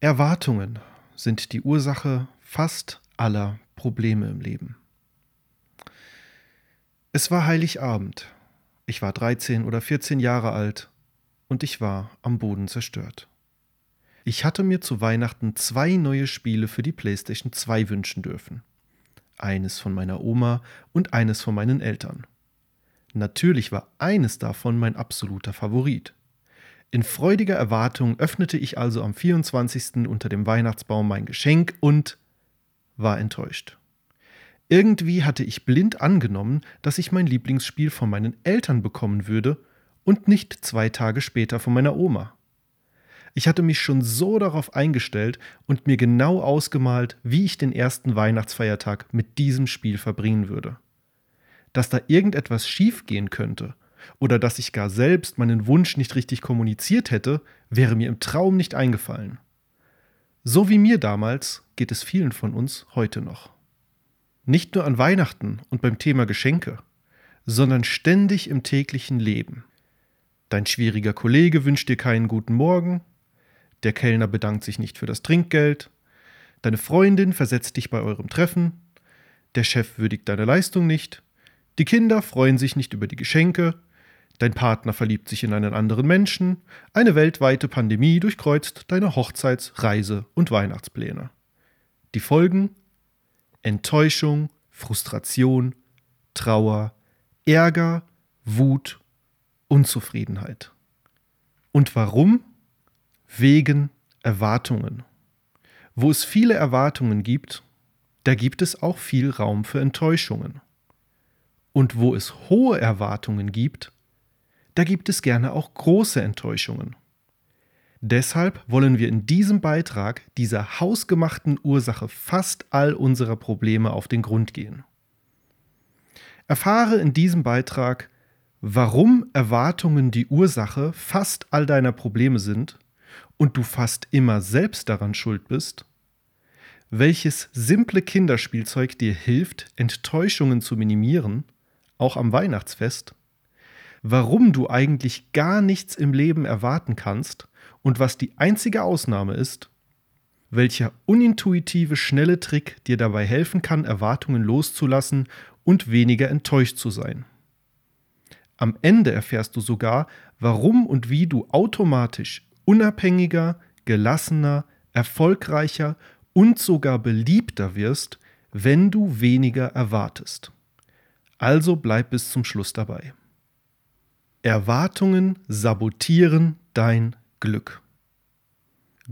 Erwartungen sind die Ursache fast aller Probleme im Leben. Es war Heiligabend. Ich war 13 oder 14 Jahre alt und ich war am Boden zerstört. Ich hatte mir zu Weihnachten zwei neue Spiele für die PlayStation 2 wünschen dürfen. Eines von meiner Oma und eines von meinen Eltern. Natürlich war eines davon mein absoluter Favorit. In freudiger Erwartung öffnete ich also am 24. unter dem Weihnachtsbaum mein Geschenk und war enttäuscht. Irgendwie hatte ich blind angenommen, dass ich mein Lieblingsspiel von meinen Eltern bekommen würde und nicht zwei Tage später von meiner Oma. Ich hatte mich schon so darauf eingestellt und mir genau ausgemalt, wie ich den ersten Weihnachtsfeiertag mit diesem Spiel verbringen würde. Dass da irgendetwas schiefgehen könnte oder dass ich gar selbst meinen Wunsch nicht richtig kommuniziert hätte, wäre mir im Traum nicht eingefallen. So wie mir damals geht es vielen von uns heute noch. Nicht nur an Weihnachten und beim Thema Geschenke, sondern ständig im täglichen Leben. Dein schwieriger Kollege wünscht dir keinen guten Morgen, der Kellner bedankt sich nicht für das Trinkgeld, deine Freundin versetzt dich bei eurem Treffen, der Chef würdigt deine Leistung nicht, die Kinder freuen sich nicht über die Geschenke, Dein Partner verliebt sich in einen anderen Menschen, eine weltweite Pandemie durchkreuzt deine Hochzeits-, Reise- und Weihnachtspläne. Die Folgen? Enttäuschung, Frustration, Trauer, Ärger, Wut, Unzufriedenheit. Und warum? Wegen Erwartungen. Wo es viele Erwartungen gibt, da gibt es auch viel Raum für Enttäuschungen. Und wo es hohe Erwartungen gibt, da gibt es gerne auch große Enttäuschungen. Deshalb wollen wir in diesem Beitrag dieser hausgemachten Ursache fast all unserer Probleme auf den Grund gehen. Erfahre in diesem Beitrag, warum Erwartungen die Ursache fast all deiner Probleme sind und du fast immer selbst daran schuld bist, welches simple Kinderspielzeug dir hilft, Enttäuschungen zu minimieren, auch am Weihnachtsfest, warum du eigentlich gar nichts im Leben erwarten kannst und was die einzige Ausnahme ist, welcher unintuitive, schnelle Trick dir dabei helfen kann, Erwartungen loszulassen und weniger enttäuscht zu sein. Am Ende erfährst du sogar, warum und wie du automatisch unabhängiger, gelassener, erfolgreicher und sogar beliebter wirst, wenn du weniger erwartest. Also bleib bis zum Schluss dabei. Erwartungen sabotieren dein Glück.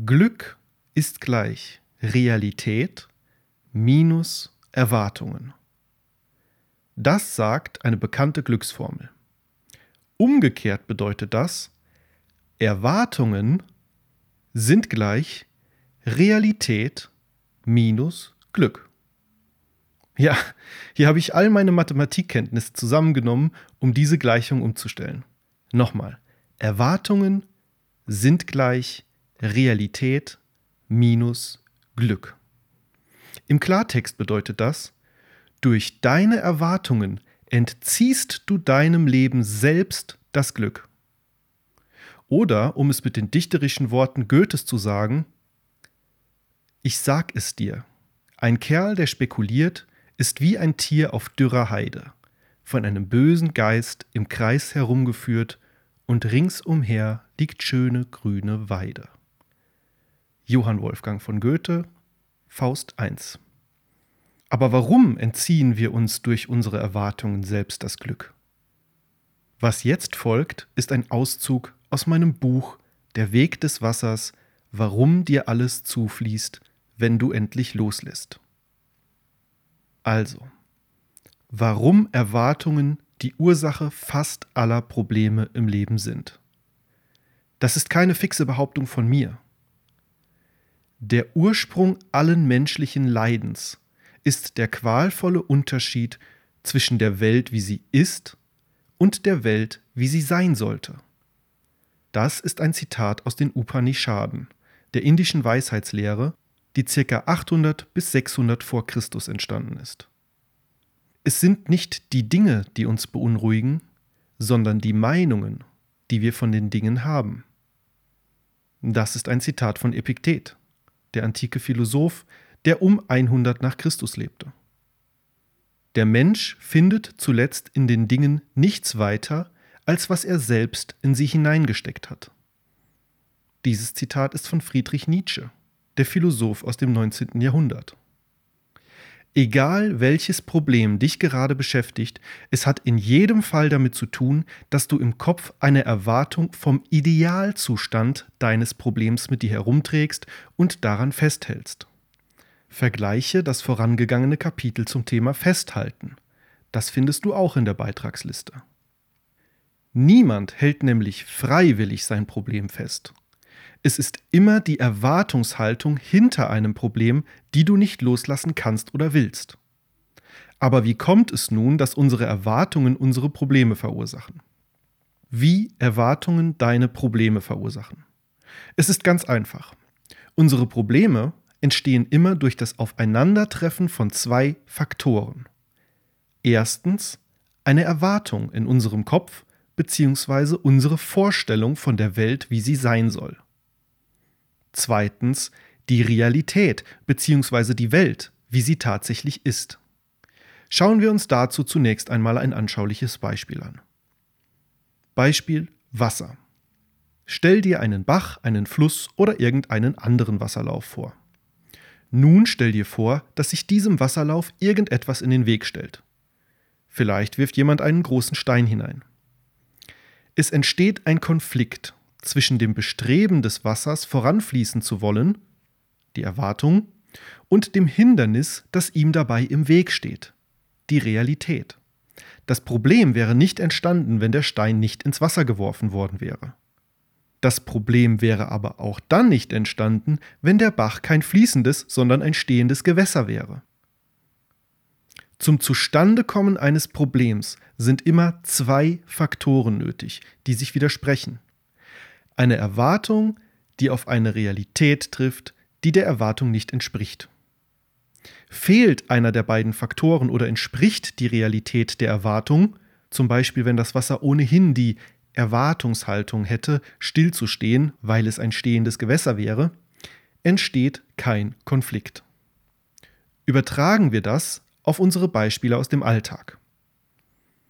Glück ist gleich Realität minus Erwartungen. Das sagt eine bekannte Glücksformel. Umgekehrt bedeutet das, Erwartungen sind gleich Realität minus Glück. Ja, hier habe ich all meine Mathematikkenntnisse zusammengenommen, um diese Gleichung umzustellen. Nochmal, Erwartungen sind gleich Realität minus Glück. Im Klartext bedeutet das, durch deine Erwartungen entziehst du deinem Leben selbst das Glück. Oder, um es mit den dichterischen Worten Goethes zu sagen, ich sag es dir, ein Kerl, der spekuliert, ist wie ein Tier auf dürrer Heide, von einem bösen Geist im Kreis herumgeführt, und ringsumher liegt schöne grüne Weide. Johann Wolfgang von Goethe, Faust I. Aber warum entziehen wir uns durch unsere Erwartungen selbst das Glück? Was jetzt folgt, ist ein Auszug aus meinem Buch Der Weg des Wassers, warum dir alles zufließt, wenn du endlich loslässt. Also, warum Erwartungen die Ursache fast aller Probleme im Leben sind. Das ist keine fixe Behauptung von mir. Der Ursprung allen menschlichen Leidens ist der qualvolle Unterschied zwischen der Welt, wie sie ist, und der Welt, wie sie sein sollte. Das ist ein Zitat aus den Upanishaden, der indischen Weisheitslehre, die ca. 800 bis 600 vor Christus entstanden ist. Es sind nicht die Dinge, die uns beunruhigen, sondern die Meinungen, die wir von den Dingen haben. Das ist ein Zitat von Epiktet, der antike Philosoph, der um 100 nach Christus lebte. Der Mensch findet zuletzt in den Dingen nichts weiter, als was er selbst in sie hineingesteckt hat. Dieses Zitat ist von Friedrich Nietzsche, der Philosoph aus dem 19. Jahrhundert. Egal welches Problem dich gerade beschäftigt, es hat in jedem Fall damit zu tun, dass du im Kopf eine Erwartung vom Idealzustand deines Problems mit dir herumträgst und daran festhältst. Vergleiche das vorangegangene Kapitel zum Thema Festhalten. Das findest du auch in der Beitragsliste. Niemand hält nämlich freiwillig sein Problem fest. Es ist immer die Erwartungshaltung hinter einem Problem, die du nicht loslassen kannst oder willst. Aber wie kommt es nun, dass unsere Erwartungen unsere Probleme verursachen? Wie Erwartungen deine Probleme verursachen? Es ist ganz einfach. Unsere Probleme entstehen immer durch das Aufeinandertreffen von zwei Faktoren. Erstens eine Erwartung in unserem Kopf bzw. unsere Vorstellung von der Welt, wie sie sein soll. Zweitens die Realität bzw. die Welt, wie sie tatsächlich ist. Schauen wir uns dazu zunächst einmal ein anschauliches Beispiel an. Beispiel Wasser. Stell dir einen Bach, einen Fluss oder irgendeinen anderen Wasserlauf vor. Nun stell dir vor, dass sich diesem Wasserlauf irgendetwas in den Weg stellt. Vielleicht wirft jemand einen großen Stein hinein. Es entsteht ein Konflikt zwischen dem Bestreben des Wassers voranfließen zu wollen, die Erwartung, und dem Hindernis, das ihm dabei im Weg steht, die Realität. Das Problem wäre nicht entstanden, wenn der Stein nicht ins Wasser geworfen worden wäre. Das Problem wäre aber auch dann nicht entstanden, wenn der Bach kein fließendes, sondern ein stehendes Gewässer wäre. Zum Zustandekommen eines Problems sind immer zwei Faktoren nötig, die sich widersprechen. Eine Erwartung, die auf eine Realität trifft, die der Erwartung nicht entspricht. Fehlt einer der beiden Faktoren oder entspricht die Realität der Erwartung, zum Beispiel wenn das Wasser ohnehin die Erwartungshaltung hätte, stillzustehen, weil es ein stehendes Gewässer wäre, entsteht kein Konflikt. Übertragen wir das auf unsere Beispiele aus dem Alltag.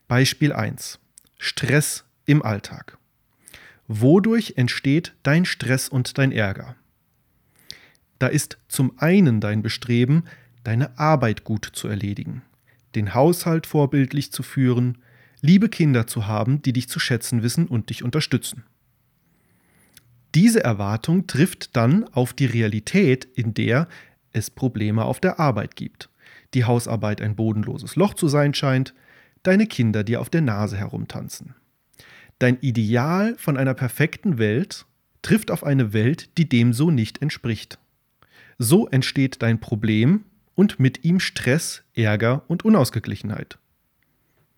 Beispiel 1. Stress im Alltag. Wodurch entsteht dein Stress und dein Ärger? Da ist zum einen dein Bestreben, deine Arbeit gut zu erledigen, den Haushalt vorbildlich zu führen, liebe Kinder zu haben, die dich zu schätzen wissen und dich unterstützen. Diese Erwartung trifft dann auf die Realität, in der es Probleme auf der Arbeit gibt, die Hausarbeit ein bodenloses Loch zu sein scheint, deine Kinder dir auf der Nase herumtanzen. Dein Ideal von einer perfekten Welt trifft auf eine Welt, die dem so nicht entspricht. So entsteht dein Problem und mit ihm Stress, Ärger und Unausgeglichenheit.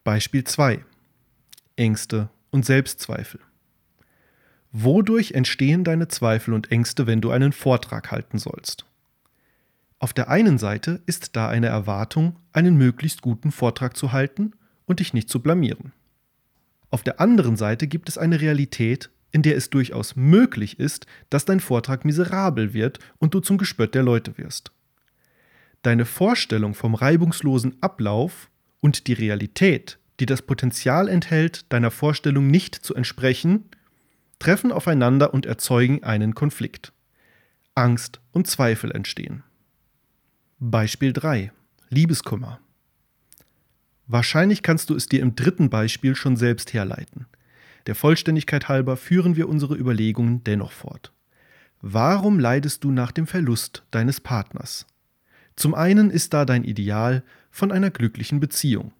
Beispiel 2. Ängste und Selbstzweifel. Wodurch entstehen deine Zweifel und Ängste, wenn du einen Vortrag halten sollst? Auf der einen Seite ist da eine Erwartung, einen möglichst guten Vortrag zu halten und dich nicht zu blamieren. Auf der anderen Seite gibt es eine Realität, in der es durchaus möglich ist, dass dein Vortrag miserabel wird und du zum Gespött der Leute wirst. Deine Vorstellung vom reibungslosen Ablauf und die Realität, die das Potenzial enthält, deiner Vorstellung nicht zu entsprechen, treffen aufeinander und erzeugen einen Konflikt. Angst und Zweifel entstehen. Beispiel 3. Liebeskummer. Wahrscheinlich kannst du es dir im dritten Beispiel schon selbst herleiten. Der Vollständigkeit halber führen wir unsere Überlegungen dennoch fort. Warum leidest du nach dem Verlust deines Partners? Zum einen ist da dein Ideal von einer glücklichen Beziehung,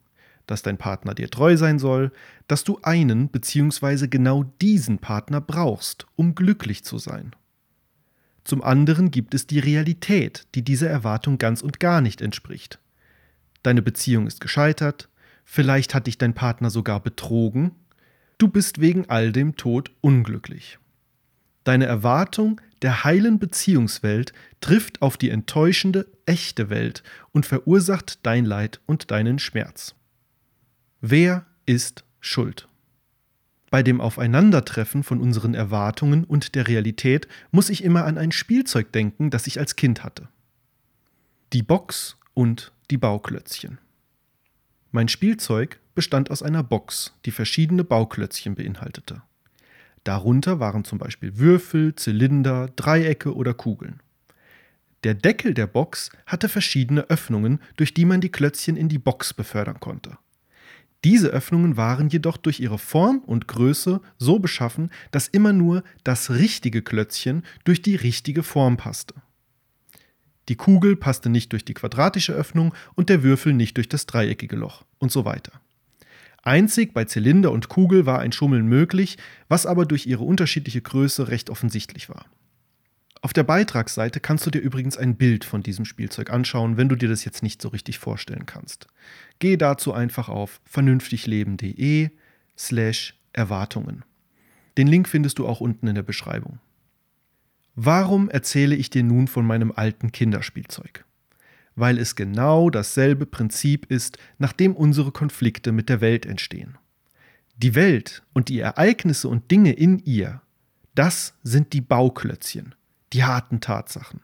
dass dein Partner dir treu sein soll, dass du einen bzw. genau diesen Partner brauchst, um glücklich zu sein. Zum anderen gibt es die Realität, die dieser Erwartung ganz und gar nicht entspricht. Deine Beziehung ist gescheitert, vielleicht hat dich dein Partner sogar betrogen, du bist wegen all dem Tod unglücklich. Deine Erwartung der heilen Beziehungswelt trifft auf die enttäuschende, echte Welt und verursacht dein Leid und deinen Schmerz. Wer ist schuld? Bei dem Aufeinandertreffen von unseren Erwartungen und der Realität muss ich immer an ein Spielzeug denken, das ich als Kind hatte. Die Box und die Bauklötzchen. Mein Spielzeug bestand aus einer Box, die verschiedene Bauklötzchen beinhaltete. Darunter waren zum Beispiel Würfel, Zylinder, Dreiecke oder Kugeln. Der Deckel der Box hatte verschiedene Öffnungen, durch die man die Klötzchen in die Box befördern konnte. Diese Öffnungen waren jedoch durch ihre Form und Größe so beschaffen, dass immer nur das richtige Klötzchen durch die richtige Form passte. Die Kugel passte nicht durch die quadratische Öffnung und der Würfel nicht durch das dreieckige Loch und so weiter. Einzig bei Zylinder und Kugel war ein Schummeln möglich, was aber durch ihre unterschiedliche Größe recht offensichtlich war. Auf der Beitragsseite kannst du dir übrigens ein Bild von diesem Spielzeug anschauen, wenn du dir das jetzt nicht so richtig vorstellen kannst. Gehe dazu einfach auf vernünftigleben.de slash Erwartungen. Den Link findest du auch unten in der Beschreibung. Warum erzähle ich dir nun von meinem alten Kinderspielzeug? Weil es genau dasselbe Prinzip ist, nach dem unsere Konflikte mit der Welt entstehen. Die Welt und die Ereignisse und Dinge in ihr, das sind die Bauklötzchen, die harten Tatsachen.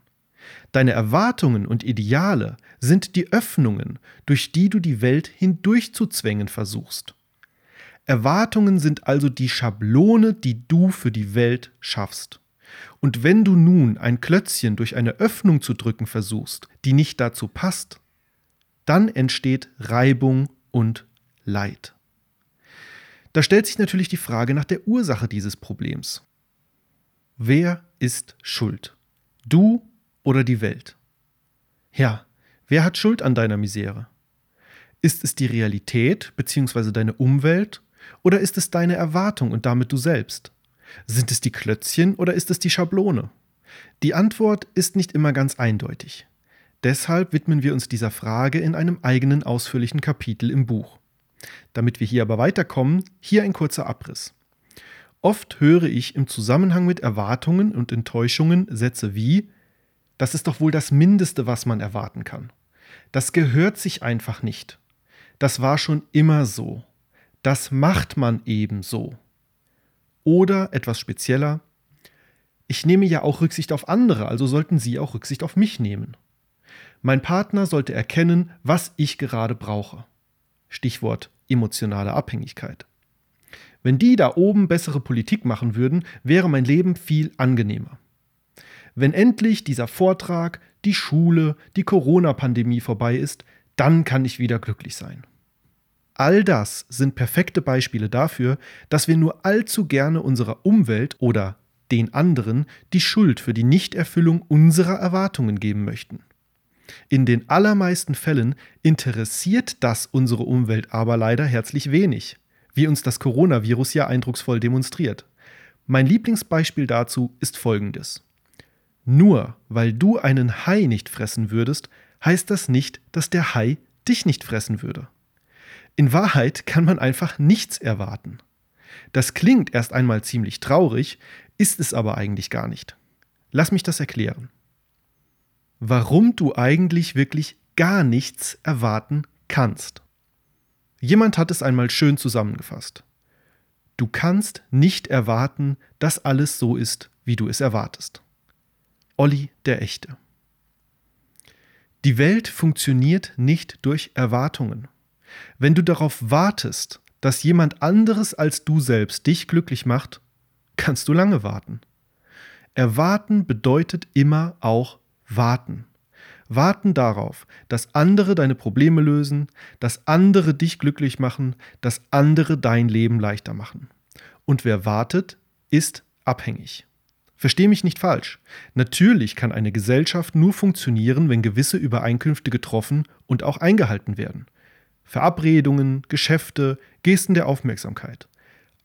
Deine Erwartungen und Ideale sind die Öffnungen, durch die du die Welt hindurchzuzwängen versuchst. Erwartungen sind also die Schablone, die du für die Welt schaffst. Und wenn du nun ein Klötzchen durch eine Öffnung zu drücken versuchst, die nicht dazu passt, dann entsteht Reibung und Leid. Da stellt sich natürlich die Frage nach der Ursache dieses Problems. Wer ist schuld? Du oder die Welt? Ja, wer hat Schuld an deiner Misere? Ist es die Realität bzw. deine Umwelt oder ist es deine Erwartung und damit du selbst? Sind es die Klötzchen oder ist es die Schablone? Die Antwort ist nicht immer ganz eindeutig. Deshalb widmen wir uns dieser Frage in einem eigenen ausführlichen Kapitel im Buch. Damit wir hier aber weiterkommen, hier ein kurzer Abriss. Oft höre ich im Zusammenhang mit Erwartungen und Enttäuschungen Sätze wie Das ist doch wohl das Mindeste, was man erwarten kann. Das gehört sich einfach nicht. Das war schon immer so. Das macht man eben so. Oder etwas spezieller, ich nehme ja auch Rücksicht auf andere, also sollten Sie auch Rücksicht auf mich nehmen. Mein Partner sollte erkennen, was ich gerade brauche. Stichwort emotionale Abhängigkeit. Wenn die da oben bessere Politik machen würden, wäre mein Leben viel angenehmer. Wenn endlich dieser Vortrag, die Schule, die Corona-Pandemie vorbei ist, dann kann ich wieder glücklich sein. All das sind perfekte Beispiele dafür, dass wir nur allzu gerne unserer Umwelt oder den anderen die Schuld für die Nichterfüllung unserer Erwartungen geben möchten. In den allermeisten Fällen interessiert das unsere Umwelt aber leider herzlich wenig wie uns das Coronavirus ja eindrucksvoll demonstriert. Mein Lieblingsbeispiel dazu ist folgendes. Nur weil du einen Hai nicht fressen würdest, heißt das nicht, dass der Hai dich nicht fressen würde. In Wahrheit kann man einfach nichts erwarten. Das klingt erst einmal ziemlich traurig, ist es aber eigentlich gar nicht. Lass mich das erklären. Warum du eigentlich wirklich gar nichts erwarten kannst. Jemand hat es einmal schön zusammengefasst. Du kannst nicht erwarten, dass alles so ist, wie du es erwartest. Olli der Echte. Die Welt funktioniert nicht durch Erwartungen. Wenn du darauf wartest, dass jemand anderes als du selbst dich glücklich macht, kannst du lange warten. Erwarten bedeutet immer auch warten warten darauf, dass andere deine Probleme lösen, dass andere dich glücklich machen, dass andere dein Leben leichter machen. Und wer wartet, ist abhängig. Versteh mich nicht falsch. Natürlich kann eine Gesellschaft nur funktionieren, wenn gewisse Übereinkünfte getroffen und auch eingehalten werden. Verabredungen, Geschäfte, Gesten der Aufmerksamkeit.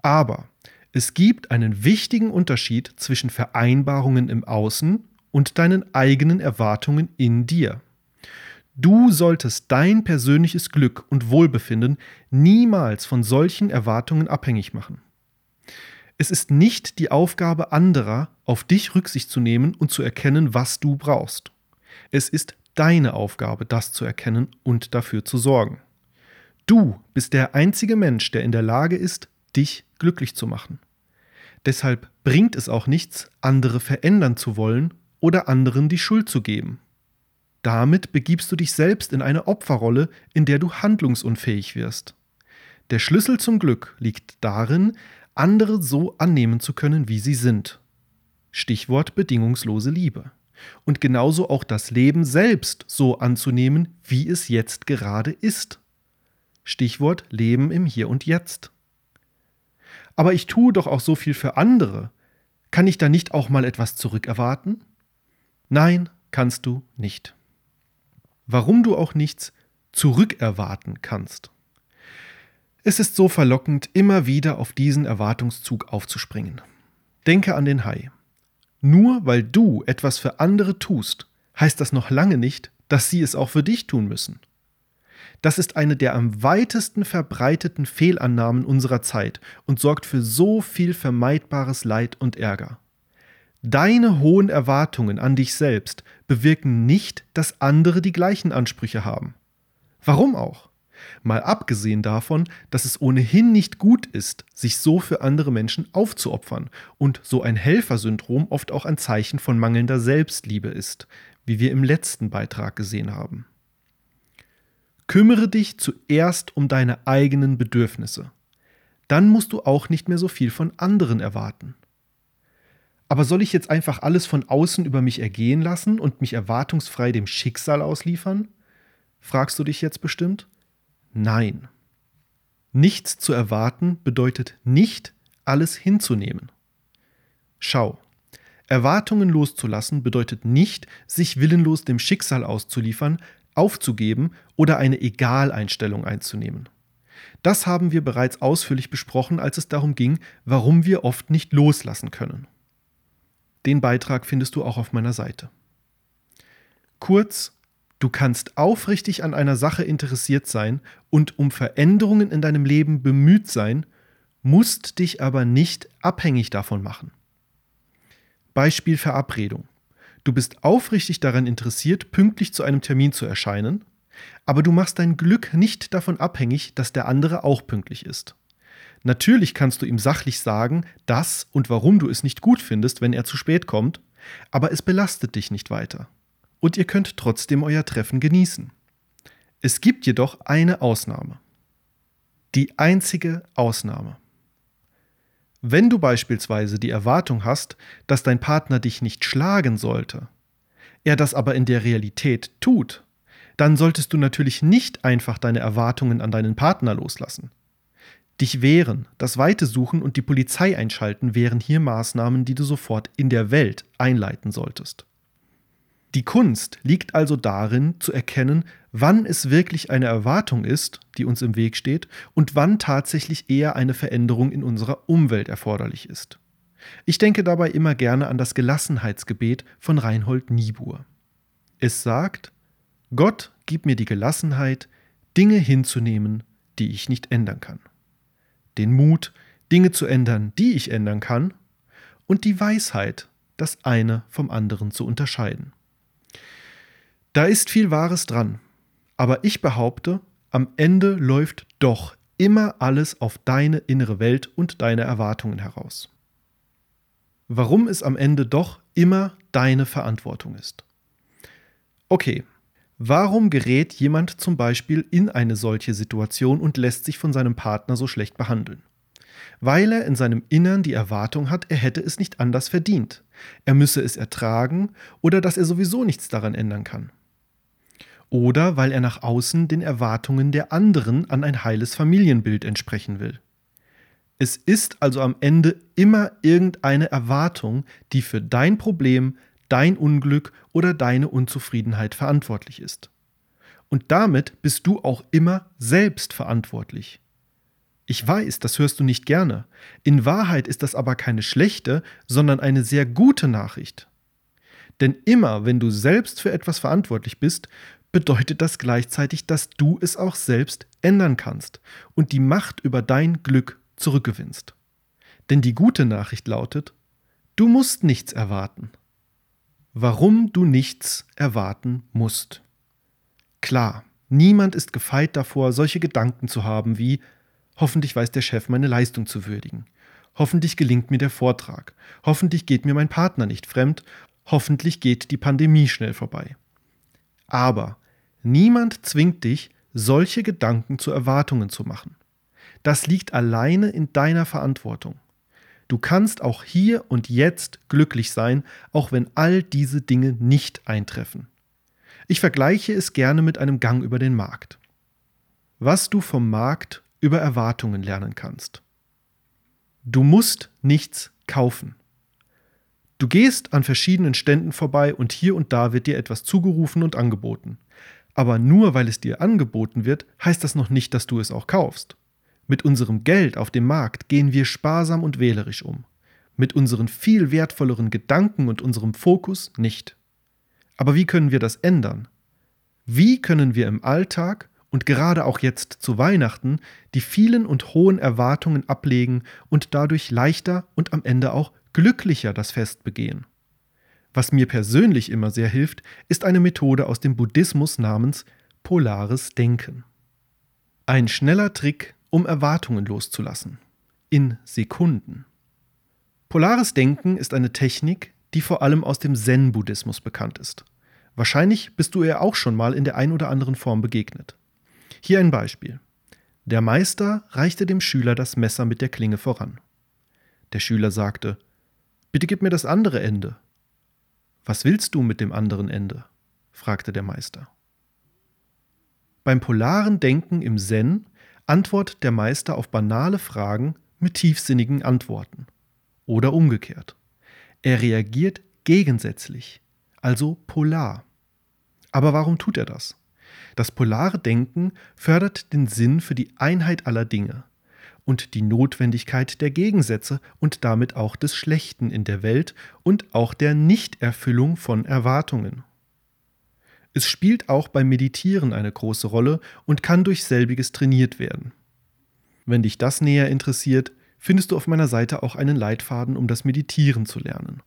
Aber es gibt einen wichtigen Unterschied zwischen Vereinbarungen im Außen und deinen eigenen Erwartungen in dir. Du solltest dein persönliches Glück und Wohlbefinden niemals von solchen Erwartungen abhängig machen. Es ist nicht die Aufgabe anderer, auf dich Rücksicht zu nehmen und zu erkennen, was du brauchst. Es ist deine Aufgabe, das zu erkennen und dafür zu sorgen. Du bist der einzige Mensch, der in der Lage ist, dich glücklich zu machen. Deshalb bringt es auch nichts, andere verändern zu wollen oder anderen die Schuld zu geben. Damit begibst du dich selbst in eine Opferrolle, in der du handlungsunfähig wirst. Der Schlüssel zum Glück liegt darin, andere so annehmen zu können, wie sie sind. Stichwort bedingungslose Liebe. Und genauso auch das Leben selbst so anzunehmen, wie es jetzt gerade ist. Stichwort Leben im Hier und Jetzt. Aber ich tue doch auch so viel für andere. Kann ich da nicht auch mal etwas zurückerwarten? Nein, kannst du nicht. Warum du auch nichts zurückerwarten kannst. Es ist so verlockend, immer wieder auf diesen Erwartungszug aufzuspringen. Denke an den Hai. Nur weil du etwas für andere tust, heißt das noch lange nicht, dass sie es auch für dich tun müssen. Das ist eine der am weitesten verbreiteten Fehlannahmen unserer Zeit und sorgt für so viel vermeidbares Leid und Ärger. Deine hohen Erwartungen an dich selbst bewirken nicht, dass andere die gleichen Ansprüche haben. Warum auch? Mal abgesehen davon, dass es ohnehin nicht gut ist, sich so für andere Menschen aufzuopfern und so ein Helfersyndrom oft auch ein Zeichen von mangelnder Selbstliebe ist, wie wir im letzten Beitrag gesehen haben. Kümmere dich zuerst um deine eigenen Bedürfnisse. Dann musst du auch nicht mehr so viel von anderen erwarten. Aber soll ich jetzt einfach alles von außen über mich ergehen lassen und mich erwartungsfrei dem Schicksal ausliefern? Fragst du dich jetzt bestimmt? Nein. Nichts zu erwarten bedeutet nicht, alles hinzunehmen. Schau, Erwartungen loszulassen bedeutet nicht, sich willenlos dem Schicksal auszuliefern, aufzugeben oder eine Egaleinstellung einzunehmen. Das haben wir bereits ausführlich besprochen, als es darum ging, warum wir oft nicht loslassen können. Den Beitrag findest du auch auf meiner Seite. Kurz, Du kannst aufrichtig an einer Sache interessiert sein und um Veränderungen in deinem Leben bemüht sein, musst dich aber nicht abhängig davon machen. Beispiel Verabredung. Du bist aufrichtig daran interessiert, pünktlich zu einem Termin zu erscheinen, aber du machst dein Glück nicht davon abhängig, dass der andere auch pünktlich ist. Natürlich kannst du ihm sachlich sagen, dass und warum du es nicht gut findest, wenn er zu spät kommt, aber es belastet dich nicht weiter und ihr könnt trotzdem euer Treffen genießen. Es gibt jedoch eine Ausnahme. Die einzige Ausnahme. Wenn du beispielsweise die Erwartung hast, dass dein Partner dich nicht schlagen sollte, er das aber in der Realität tut, dann solltest du natürlich nicht einfach deine Erwartungen an deinen Partner loslassen. Dich wehren, das Weite suchen und die Polizei einschalten wären hier Maßnahmen, die du sofort in der Welt einleiten solltest. Die Kunst liegt also darin, zu erkennen, wann es wirklich eine Erwartung ist, die uns im Weg steht, und wann tatsächlich eher eine Veränderung in unserer Umwelt erforderlich ist. Ich denke dabei immer gerne an das Gelassenheitsgebet von Reinhold Niebuhr. Es sagt, Gott gib mir die Gelassenheit, Dinge hinzunehmen, die ich nicht ändern kann. Den Mut, Dinge zu ändern, die ich ändern kann, und die Weisheit, das eine vom anderen zu unterscheiden. Da ist viel Wahres dran. Aber ich behaupte, am Ende läuft doch immer alles auf deine innere Welt und deine Erwartungen heraus. Warum es am Ende doch immer deine Verantwortung ist. Okay, warum gerät jemand zum Beispiel in eine solche Situation und lässt sich von seinem Partner so schlecht behandeln? Weil er in seinem Innern die Erwartung hat, er hätte es nicht anders verdient, er müsse es ertragen oder dass er sowieso nichts daran ändern kann oder weil er nach außen den Erwartungen der anderen an ein heiles Familienbild entsprechen will. Es ist also am Ende immer irgendeine Erwartung, die für dein Problem, dein Unglück oder deine Unzufriedenheit verantwortlich ist. Und damit bist du auch immer selbst verantwortlich. Ich weiß, das hörst du nicht gerne. In Wahrheit ist das aber keine schlechte, sondern eine sehr gute Nachricht. Denn immer, wenn du selbst für etwas verantwortlich bist, bedeutet das gleichzeitig, dass du es auch selbst ändern kannst und die Macht über dein Glück zurückgewinnst. Denn die gute Nachricht lautet, du musst nichts erwarten. Warum du nichts erwarten musst. Klar, niemand ist gefeit davor, solche Gedanken zu haben wie, Hoffentlich weiß der Chef meine Leistung zu würdigen. Hoffentlich gelingt mir der Vortrag. Hoffentlich geht mir mein Partner nicht fremd. Hoffentlich geht die Pandemie schnell vorbei. Aber niemand zwingt dich, solche Gedanken zu Erwartungen zu machen. Das liegt alleine in deiner Verantwortung. Du kannst auch hier und jetzt glücklich sein, auch wenn all diese Dinge nicht eintreffen. Ich vergleiche es gerne mit einem Gang über den Markt. Was du vom Markt über Erwartungen lernen kannst. Du musst nichts kaufen. Du gehst an verschiedenen Ständen vorbei und hier und da wird dir etwas zugerufen und angeboten. Aber nur weil es dir angeboten wird, heißt das noch nicht, dass du es auch kaufst. Mit unserem Geld auf dem Markt gehen wir sparsam und wählerisch um. Mit unseren viel wertvolleren Gedanken und unserem Fokus nicht. Aber wie können wir das ändern? Wie können wir im Alltag und gerade auch jetzt zu Weihnachten die vielen und hohen Erwartungen ablegen und dadurch leichter und am Ende auch glücklicher das Fest begehen? Was mir persönlich immer sehr hilft, ist eine Methode aus dem Buddhismus namens polares Denken. Ein schneller Trick, um Erwartungen loszulassen. In Sekunden. Polares Denken ist eine Technik, die vor allem aus dem Zen-Buddhismus bekannt ist. Wahrscheinlich bist du ihr auch schon mal in der ein oder anderen Form begegnet. Hier ein Beispiel. Der Meister reichte dem Schüler das Messer mit der Klinge voran. Der Schüler sagte, Bitte gib mir das andere Ende. Was willst du mit dem anderen Ende? fragte der Meister. Beim polaren Denken im Zen antwortet der Meister auf banale Fragen mit tiefsinnigen Antworten. Oder umgekehrt. Er reagiert gegensätzlich, also polar. Aber warum tut er das? Das polare Denken fördert den Sinn für die Einheit aller Dinge und die Notwendigkeit der Gegensätze und damit auch des Schlechten in der Welt und auch der Nichterfüllung von Erwartungen. Es spielt auch beim Meditieren eine große Rolle und kann durch selbiges trainiert werden. Wenn dich das näher interessiert, findest du auf meiner Seite auch einen Leitfaden, um das Meditieren zu lernen.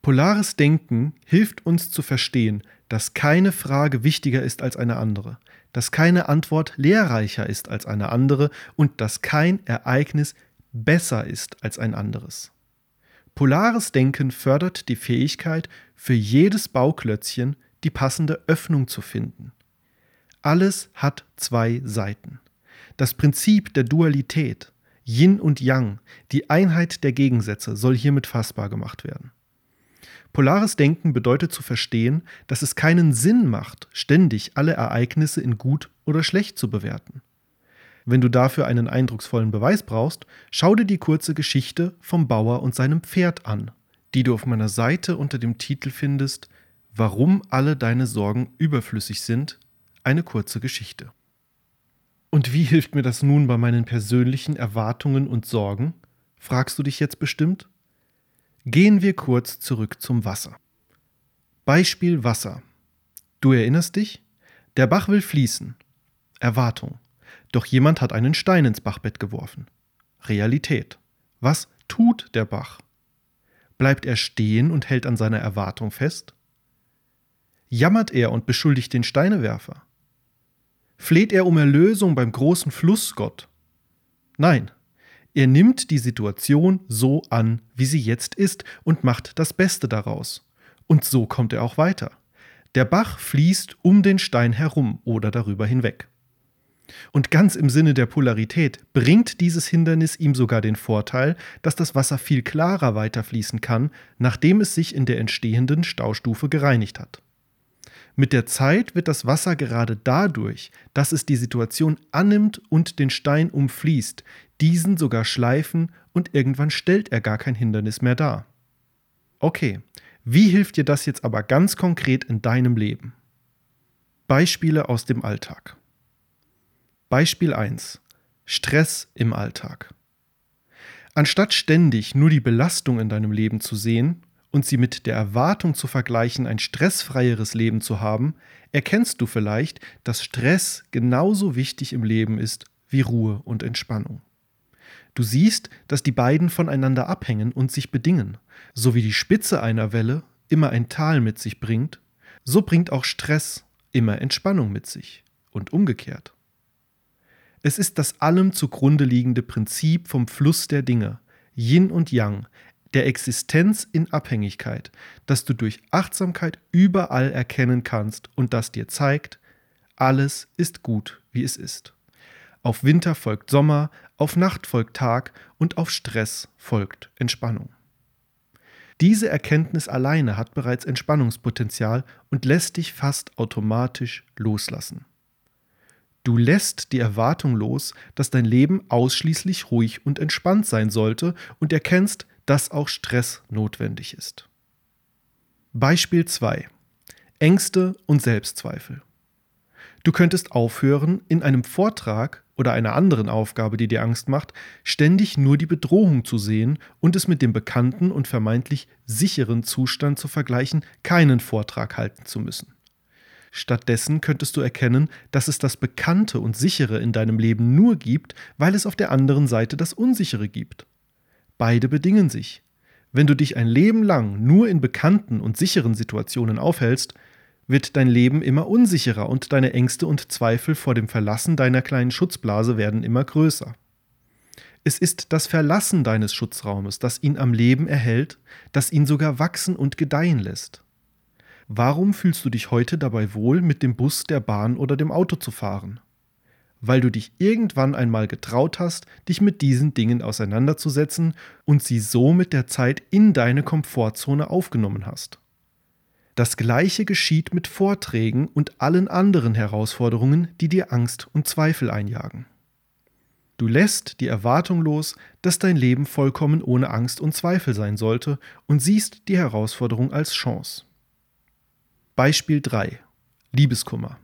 Polares Denken hilft uns zu verstehen, dass keine Frage wichtiger ist als eine andere, dass keine Antwort lehrreicher ist als eine andere und dass kein Ereignis besser ist als ein anderes. Polares Denken fördert die Fähigkeit, für jedes Bauklötzchen die passende Öffnung zu finden. Alles hat zwei Seiten. Das Prinzip der Dualität, Yin und Yang, die Einheit der Gegensätze soll hiermit fassbar gemacht werden. Polares Denken bedeutet zu verstehen, dass es keinen Sinn macht, ständig alle Ereignisse in gut oder schlecht zu bewerten. Wenn du dafür einen eindrucksvollen Beweis brauchst, schau dir die kurze Geschichte vom Bauer und seinem Pferd an, die du auf meiner Seite unter dem Titel findest Warum alle deine Sorgen überflüssig sind, eine kurze Geschichte. Und wie hilft mir das nun bei meinen persönlichen Erwartungen und Sorgen? fragst du dich jetzt bestimmt? Gehen wir kurz zurück zum Wasser. Beispiel Wasser. Du erinnerst dich? Der Bach will fließen. Erwartung. Doch jemand hat einen Stein ins Bachbett geworfen. Realität. Was tut der Bach? Bleibt er stehen und hält an seiner Erwartung fest? Jammert er und beschuldigt den Steinewerfer? Fleht er um Erlösung beim großen Flussgott? Nein, er nimmt die Situation so an, wie sie jetzt ist und macht das Beste daraus. Und so kommt er auch weiter. Der Bach fließt um den Stein herum oder darüber hinweg. Und ganz im Sinne der Polarität bringt dieses Hindernis ihm sogar den Vorteil, dass das Wasser viel klarer weiterfließen kann, nachdem es sich in der entstehenden Staustufe gereinigt hat. Mit der Zeit wird das Wasser gerade dadurch, dass es die Situation annimmt und den Stein umfließt, diesen sogar schleifen und irgendwann stellt er gar kein Hindernis mehr dar. Okay, wie hilft dir das jetzt aber ganz konkret in deinem Leben? Beispiele aus dem Alltag. Beispiel 1. Stress im Alltag. Anstatt ständig nur die Belastung in deinem Leben zu sehen, und sie mit der Erwartung zu vergleichen, ein stressfreieres Leben zu haben, erkennst du vielleicht, dass Stress genauso wichtig im Leben ist wie Ruhe und Entspannung. Du siehst, dass die beiden voneinander abhängen und sich bedingen. So wie die Spitze einer Welle immer ein Tal mit sich bringt, so bringt auch Stress immer Entspannung mit sich und umgekehrt. Es ist das allem zugrunde liegende Prinzip vom Fluss der Dinge, Yin und Yang, der Existenz in Abhängigkeit, das du durch Achtsamkeit überall erkennen kannst und das dir zeigt, alles ist gut, wie es ist. Auf Winter folgt Sommer, auf Nacht folgt Tag und auf Stress folgt Entspannung. Diese Erkenntnis alleine hat bereits Entspannungspotenzial und lässt dich fast automatisch loslassen. Du lässt die Erwartung los, dass dein Leben ausschließlich ruhig und entspannt sein sollte und erkennst, dass auch Stress notwendig ist. Beispiel 2. Ängste und Selbstzweifel. Du könntest aufhören, in einem Vortrag oder einer anderen Aufgabe, die dir Angst macht, ständig nur die Bedrohung zu sehen und es mit dem bekannten und vermeintlich sicheren Zustand zu vergleichen, keinen Vortrag halten zu müssen. Stattdessen könntest du erkennen, dass es das Bekannte und Sichere in deinem Leben nur gibt, weil es auf der anderen Seite das Unsichere gibt. Beide bedingen sich. Wenn du dich ein Leben lang nur in bekannten und sicheren Situationen aufhältst, wird dein Leben immer unsicherer und deine Ängste und Zweifel vor dem Verlassen deiner kleinen Schutzblase werden immer größer. Es ist das Verlassen deines Schutzraumes, das ihn am Leben erhält, das ihn sogar wachsen und gedeihen lässt. Warum fühlst du dich heute dabei wohl, mit dem Bus, der Bahn oder dem Auto zu fahren? Weil du dich irgendwann einmal getraut hast, dich mit diesen Dingen auseinanderzusetzen und sie so mit der Zeit in deine Komfortzone aufgenommen hast. Das gleiche geschieht mit Vorträgen und allen anderen Herausforderungen, die dir Angst und Zweifel einjagen. Du lässt die Erwartung los, dass dein Leben vollkommen ohne Angst und Zweifel sein sollte und siehst die Herausforderung als Chance. Beispiel 3. Liebeskummer.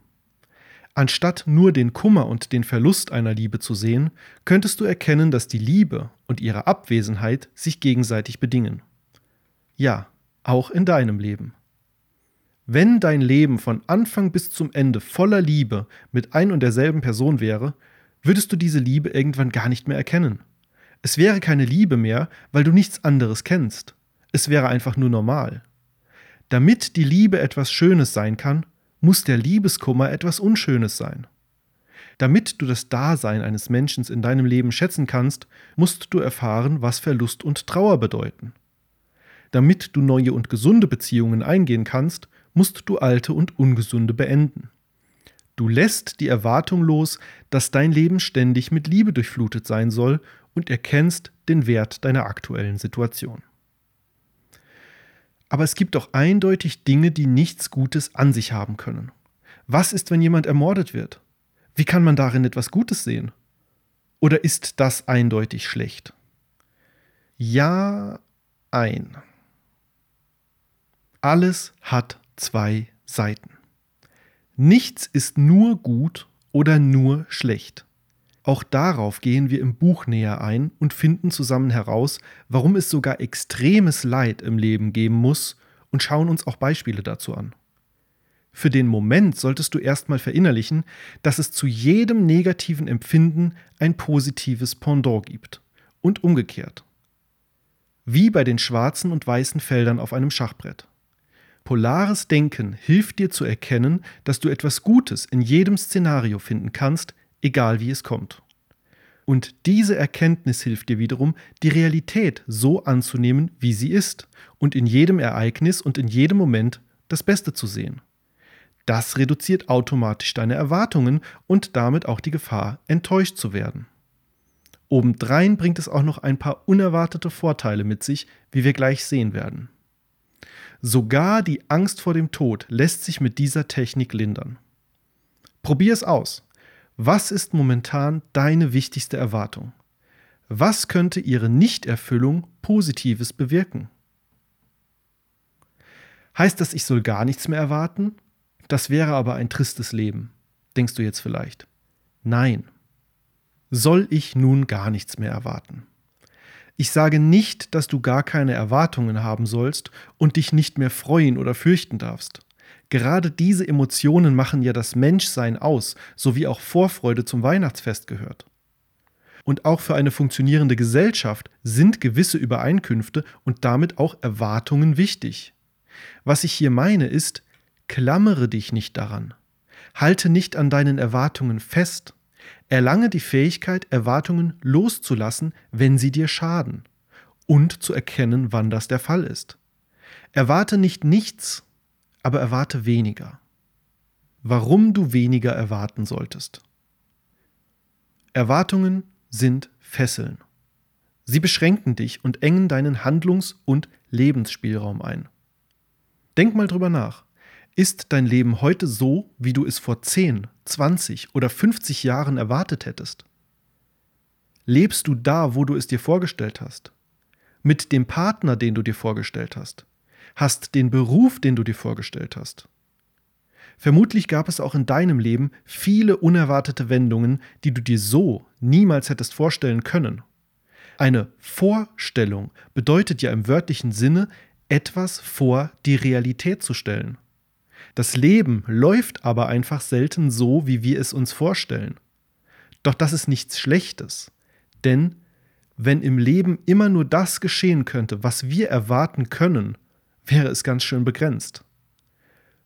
Anstatt nur den Kummer und den Verlust einer Liebe zu sehen, könntest du erkennen, dass die Liebe und ihre Abwesenheit sich gegenseitig bedingen. Ja, auch in deinem Leben. Wenn dein Leben von Anfang bis zum Ende voller Liebe mit ein und derselben Person wäre, würdest du diese Liebe irgendwann gar nicht mehr erkennen. Es wäre keine Liebe mehr, weil du nichts anderes kennst. Es wäre einfach nur normal. Damit die Liebe etwas Schönes sein kann, muss der Liebeskummer etwas Unschönes sein. Damit du das Dasein eines Menschen in deinem Leben schätzen kannst, musst du erfahren, was Verlust und Trauer bedeuten. Damit du neue und gesunde Beziehungen eingehen kannst, musst du alte und ungesunde beenden. Du lässt die Erwartung los, dass dein Leben ständig mit Liebe durchflutet sein soll und erkennst den Wert deiner aktuellen Situation. Aber es gibt auch eindeutig Dinge, die nichts Gutes an sich haben können. Was ist, wenn jemand ermordet wird? Wie kann man darin etwas Gutes sehen? Oder ist das eindeutig schlecht? Ja, ein. Alles hat zwei Seiten. Nichts ist nur gut oder nur schlecht. Auch darauf gehen wir im Buch näher ein und finden zusammen heraus, warum es sogar extremes Leid im Leben geben muss und schauen uns auch Beispiele dazu an. Für den Moment solltest du erstmal verinnerlichen, dass es zu jedem negativen Empfinden ein positives Pendant gibt und umgekehrt. Wie bei den schwarzen und weißen Feldern auf einem Schachbrett. Polares Denken hilft dir zu erkennen, dass du etwas Gutes in jedem Szenario finden kannst, egal wie es kommt. Und diese Erkenntnis hilft dir wiederum, die Realität so anzunehmen, wie sie ist, und in jedem Ereignis und in jedem Moment das Beste zu sehen. Das reduziert automatisch deine Erwartungen und damit auch die Gefahr, enttäuscht zu werden. Obendrein bringt es auch noch ein paar unerwartete Vorteile mit sich, wie wir gleich sehen werden. Sogar die Angst vor dem Tod lässt sich mit dieser Technik lindern. Probier es aus. Was ist momentan deine wichtigste Erwartung? Was könnte ihre Nichterfüllung Positives bewirken? Heißt das, ich soll gar nichts mehr erwarten? Das wäre aber ein tristes Leben, denkst du jetzt vielleicht. Nein. Soll ich nun gar nichts mehr erwarten? Ich sage nicht, dass du gar keine Erwartungen haben sollst und dich nicht mehr freuen oder fürchten darfst. Gerade diese Emotionen machen ja das Menschsein aus, so wie auch Vorfreude zum Weihnachtsfest gehört. Und auch für eine funktionierende Gesellschaft sind gewisse Übereinkünfte und damit auch Erwartungen wichtig. Was ich hier meine ist, klammere dich nicht daran. Halte nicht an deinen Erwartungen fest. Erlange die Fähigkeit, Erwartungen loszulassen, wenn sie dir schaden und zu erkennen, wann das der Fall ist. Erwarte nicht nichts, aber erwarte weniger. Warum du weniger erwarten solltest. Erwartungen sind Fesseln. Sie beschränken dich und engen deinen Handlungs- und Lebensspielraum ein. Denk mal drüber nach. Ist dein Leben heute so, wie du es vor 10, 20 oder 50 Jahren erwartet hättest? Lebst du da, wo du es dir vorgestellt hast? Mit dem Partner, den du dir vorgestellt hast? Hast den Beruf, den du dir vorgestellt hast? Vermutlich gab es auch in deinem Leben viele unerwartete Wendungen, die du dir so niemals hättest vorstellen können. Eine Vorstellung bedeutet ja im wörtlichen Sinne, etwas vor die Realität zu stellen. Das Leben läuft aber einfach selten so, wie wir es uns vorstellen. Doch das ist nichts Schlechtes, denn wenn im Leben immer nur das geschehen könnte, was wir erwarten können, wäre es ganz schön begrenzt.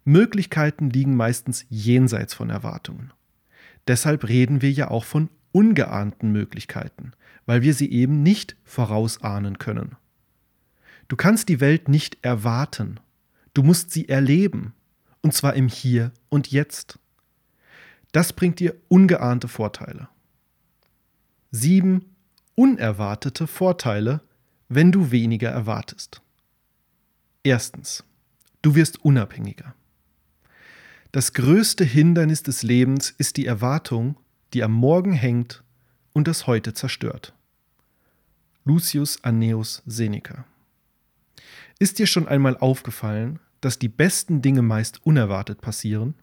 Möglichkeiten liegen meistens jenseits von Erwartungen. Deshalb reden wir ja auch von ungeahnten Möglichkeiten, weil wir sie eben nicht vorausahnen können. Du kannst die Welt nicht erwarten, du musst sie erleben, und zwar im Hier und Jetzt. Das bringt dir ungeahnte Vorteile. Sieben unerwartete Vorteile, wenn du weniger erwartest. Erstens, du wirst unabhängiger. Das größte Hindernis des Lebens ist die Erwartung, die am Morgen hängt und das Heute zerstört. Lucius Anneus Seneca. Ist dir schon einmal aufgefallen, dass die besten Dinge meist unerwartet passieren?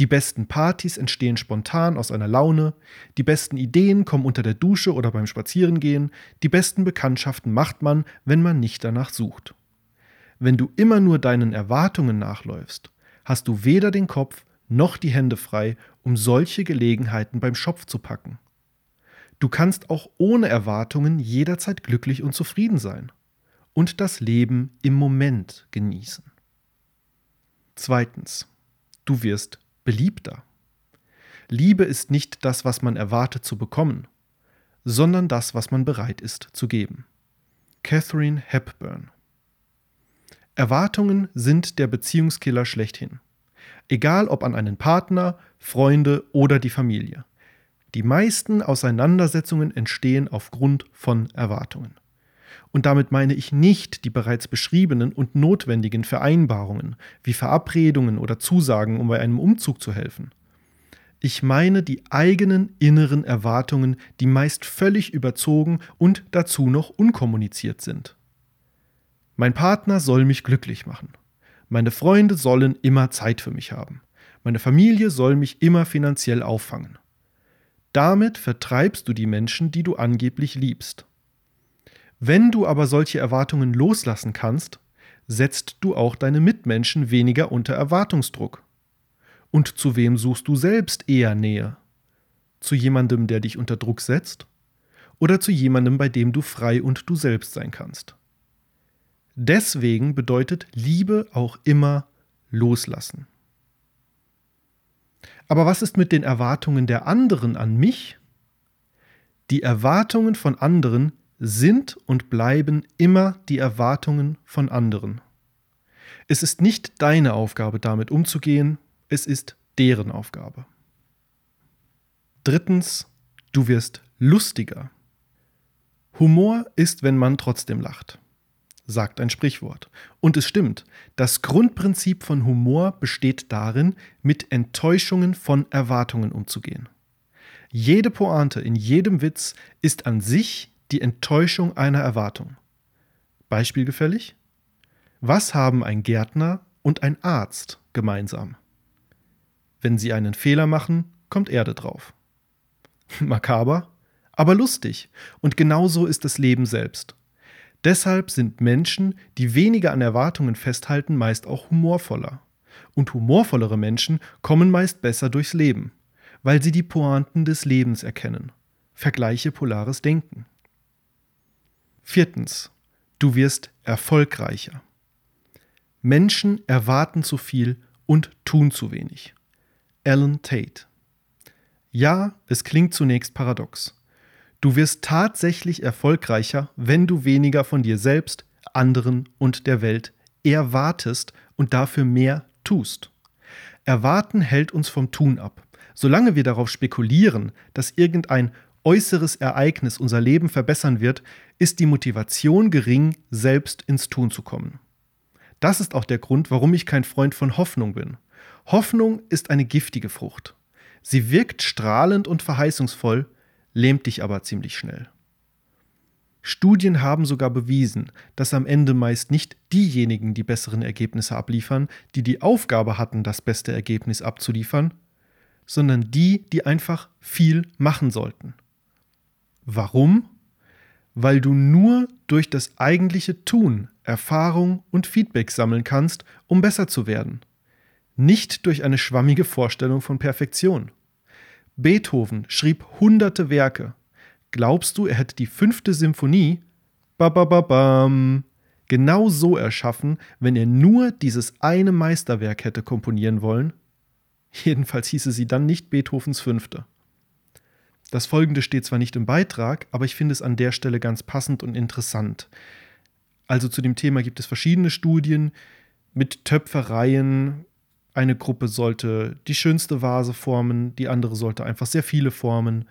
Die besten Partys entstehen spontan aus einer Laune, die besten Ideen kommen unter der Dusche oder beim Spazierengehen, die besten Bekanntschaften macht man, wenn man nicht danach sucht. Wenn du immer nur deinen Erwartungen nachläufst, hast du weder den Kopf noch die Hände frei, um solche Gelegenheiten beim Schopf zu packen. Du kannst auch ohne Erwartungen jederzeit glücklich und zufrieden sein und das Leben im Moment genießen. Zweitens, du wirst beliebter. Liebe ist nicht das, was man erwartet zu bekommen, sondern das, was man bereit ist zu geben. Catherine Hepburn Erwartungen sind der Beziehungskiller schlechthin. Egal ob an einen Partner, Freunde oder die Familie. Die meisten Auseinandersetzungen entstehen aufgrund von Erwartungen. Und damit meine ich nicht die bereits beschriebenen und notwendigen Vereinbarungen, wie Verabredungen oder Zusagen, um bei einem Umzug zu helfen. Ich meine die eigenen inneren Erwartungen, die meist völlig überzogen und dazu noch unkommuniziert sind. Mein Partner soll mich glücklich machen. Meine Freunde sollen immer Zeit für mich haben. Meine Familie soll mich immer finanziell auffangen. Damit vertreibst du die Menschen, die du angeblich liebst. Wenn du aber solche Erwartungen loslassen kannst, setzt du auch deine Mitmenschen weniger unter Erwartungsdruck. Und zu wem suchst du selbst eher Nähe? Zu jemandem, der dich unter Druck setzt? Oder zu jemandem, bei dem du frei und du selbst sein kannst? Deswegen bedeutet Liebe auch immer loslassen. Aber was ist mit den Erwartungen der anderen an mich? Die Erwartungen von anderen sind und bleiben immer die Erwartungen von anderen. Es ist nicht deine Aufgabe, damit umzugehen, es ist deren Aufgabe. Drittens, du wirst lustiger. Humor ist, wenn man trotzdem lacht, sagt ein Sprichwort. Und es stimmt, das Grundprinzip von Humor besteht darin, mit Enttäuschungen von Erwartungen umzugehen. Jede Pointe in jedem Witz ist an sich die Enttäuschung einer Erwartung. Beispielgefällig? Was haben ein Gärtner und ein Arzt gemeinsam? Wenn sie einen Fehler machen, kommt Erde drauf. Makaber, aber lustig. Und genauso ist das Leben selbst. Deshalb sind Menschen, die weniger an Erwartungen festhalten, meist auch humorvoller. Und humorvollere Menschen kommen meist besser durchs Leben, weil sie die Pointen des Lebens erkennen. Vergleiche polares Denken. Viertens, du wirst erfolgreicher. Menschen erwarten zu viel und tun zu wenig. Alan Tate. Ja, es klingt zunächst paradox. Du wirst tatsächlich erfolgreicher, wenn du weniger von dir selbst, anderen und der Welt erwartest und dafür mehr tust. Erwarten hält uns vom Tun ab. Solange wir darauf spekulieren, dass irgendein äußeres Ereignis unser Leben verbessern wird, ist die Motivation gering, selbst ins Tun zu kommen. Das ist auch der Grund, warum ich kein Freund von Hoffnung bin. Hoffnung ist eine giftige Frucht. Sie wirkt strahlend und verheißungsvoll, lähmt dich aber ziemlich schnell. Studien haben sogar bewiesen, dass am Ende meist nicht diejenigen die besseren Ergebnisse abliefern, die die Aufgabe hatten, das beste Ergebnis abzuliefern, sondern die, die einfach viel machen sollten. Warum? Weil du nur durch das eigentliche Tun Erfahrung und Feedback sammeln kannst, um besser zu werden. Nicht durch eine schwammige Vorstellung von Perfektion. Beethoven schrieb hunderte Werke. Glaubst du, er hätte die fünfte Symphonie babababam, genau so erschaffen, wenn er nur dieses eine Meisterwerk hätte komponieren wollen? Jedenfalls hieße sie dann nicht Beethovens fünfte. Das folgende steht zwar nicht im Beitrag, aber ich finde es an der Stelle ganz passend und interessant. Also zu dem Thema gibt es verschiedene Studien mit Töpfereien. Eine Gruppe sollte die schönste Vase formen, die andere sollte einfach sehr viele formen.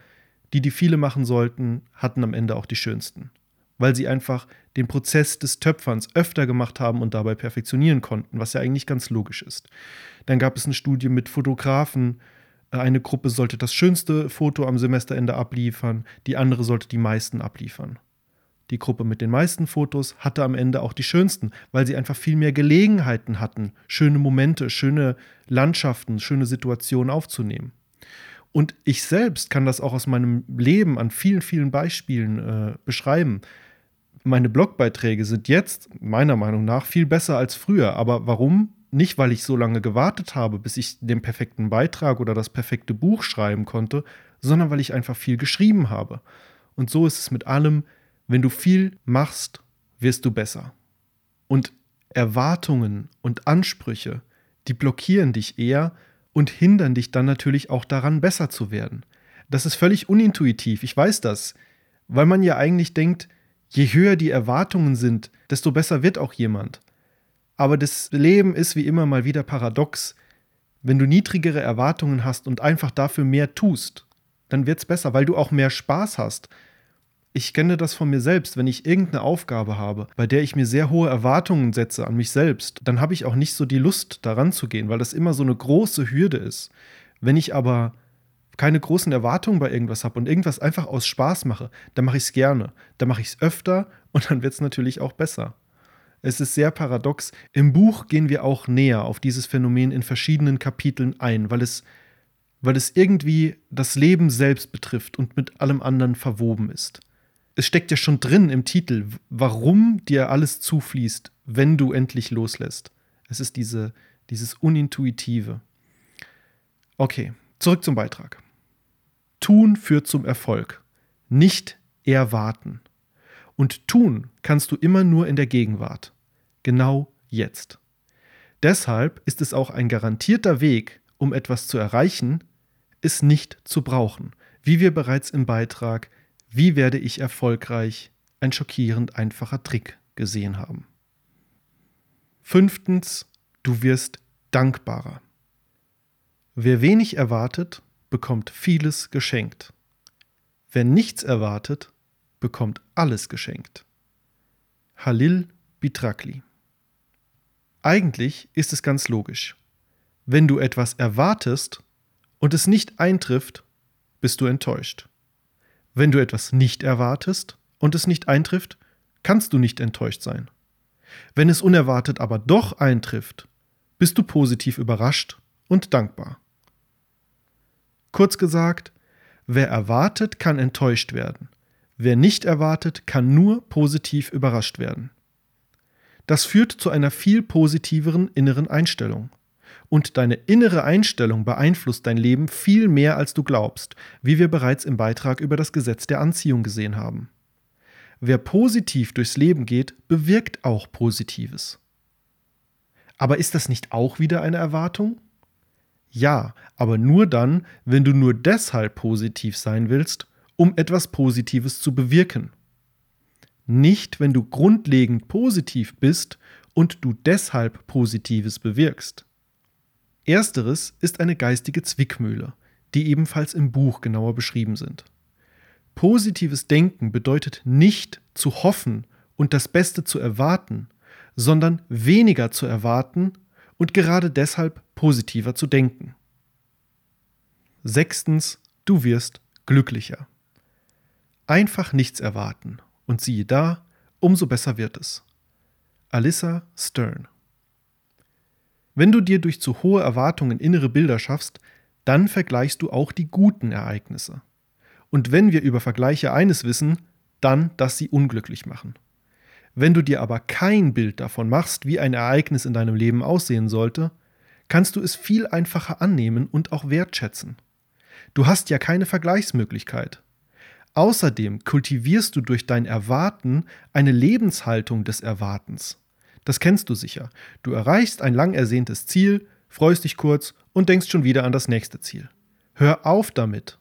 Die, die viele machen sollten, hatten am Ende auch die schönsten, weil sie einfach den Prozess des Töpferns öfter gemacht haben und dabei perfektionieren konnten, was ja eigentlich ganz logisch ist. Dann gab es eine Studie mit Fotografen, eine Gruppe sollte das schönste Foto am Semesterende abliefern, die andere sollte die meisten abliefern. Die Gruppe mit den meisten Fotos hatte am Ende auch die schönsten, weil sie einfach viel mehr Gelegenheiten hatten, schöne Momente, schöne Landschaften, schöne Situationen aufzunehmen. Und ich selbst kann das auch aus meinem Leben an vielen, vielen Beispielen äh, beschreiben. Meine Blogbeiträge sind jetzt meiner Meinung nach viel besser als früher. Aber warum? Nicht, weil ich so lange gewartet habe, bis ich den perfekten Beitrag oder das perfekte Buch schreiben konnte, sondern weil ich einfach viel geschrieben habe. Und so ist es mit allem, wenn du viel machst, wirst du besser. Und Erwartungen und Ansprüche, die blockieren dich eher und hindern dich dann natürlich auch daran, besser zu werden. Das ist völlig unintuitiv, ich weiß das, weil man ja eigentlich denkt, je höher die Erwartungen sind, desto besser wird auch jemand. Aber das Leben ist wie immer mal wieder paradox. Wenn du niedrigere Erwartungen hast und einfach dafür mehr tust, dann wird es besser, weil du auch mehr Spaß hast, ich kenne das von mir selbst, wenn ich irgendeine Aufgabe habe, bei der ich mir sehr hohe Erwartungen setze an mich selbst, dann habe ich auch nicht so die Lust, daran zu gehen, weil das immer so eine große Hürde ist. Wenn ich aber keine großen Erwartungen bei irgendwas habe und irgendwas einfach aus Spaß mache, dann mache ich es gerne. Dann mache ich es öfter und dann wird es natürlich auch besser. Es ist sehr paradox. Im Buch gehen wir auch näher auf dieses Phänomen in verschiedenen Kapiteln ein, weil es, weil es irgendwie das Leben selbst betrifft und mit allem anderen verwoben ist es steckt ja schon drin im Titel, warum dir alles zufließt, wenn du endlich loslässt. Es ist diese, dieses Unintuitive. Okay, zurück zum Beitrag. Tun führt zum Erfolg, nicht erwarten. Und tun kannst du immer nur in der Gegenwart, genau jetzt. Deshalb ist es auch ein garantierter Weg, um etwas zu erreichen, es nicht zu brauchen, wie wir bereits im Beitrag wie werde ich erfolgreich? Ein schockierend einfacher Trick gesehen haben. Fünftens, du wirst dankbarer. Wer wenig erwartet, bekommt vieles geschenkt. Wer nichts erwartet, bekommt alles geschenkt. Halil Bitrakli. Eigentlich ist es ganz logisch. Wenn du etwas erwartest und es nicht eintrifft, bist du enttäuscht. Wenn du etwas nicht erwartest und es nicht eintrifft, kannst du nicht enttäuscht sein. Wenn es unerwartet aber doch eintrifft, bist du positiv überrascht und dankbar. Kurz gesagt, wer erwartet, kann enttäuscht werden. Wer nicht erwartet, kann nur positiv überrascht werden. Das führt zu einer viel positiveren inneren Einstellung. Und deine innere Einstellung beeinflusst dein Leben viel mehr, als du glaubst, wie wir bereits im Beitrag über das Gesetz der Anziehung gesehen haben. Wer positiv durchs Leben geht, bewirkt auch Positives. Aber ist das nicht auch wieder eine Erwartung? Ja, aber nur dann, wenn du nur deshalb positiv sein willst, um etwas Positives zu bewirken. Nicht, wenn du grundlegend positiv bist und du deshalb Positives bewirkst. Ersteres ist eine geistige Zwickmühle, die ebenfalls im Buch genauer beschrieben sind. Positives Denken bedeutet nicht zu hoffen und das Beste zu erwarten, sondern weniger zu erwarten und gerade deshalb positiver zu denken. Sechstens, du wirst glücklicher. Einfach nichts erwarten und siehe da, umso besser wird es. Alyssa Stern Wenn du dir durch zu hohe Erwartungen innere Bilder schaffst, dann vergleichst du auch die guten Ereignisse. Und wenn wir über Vergleiche eines wissen, dann, dass sie unglücklich machen. Wenn du dir aber kein Bild davon machst, wie ein Ereignis in deinem Leben aussehen sollte, kannst du es viel einfacher annehmen und auch wertschätzen. Du hast ja keine Vergleichsmöglichkeit. Außerdem kultivierst du durch dein Erwarten eine Lebenshaltung des Erwartens. Das kennst du sicher. Du erreichst ein lang ersehntes Ziel, freust dich kurz und denkst schon wieder an das nächste Ziel. Hör auf damit.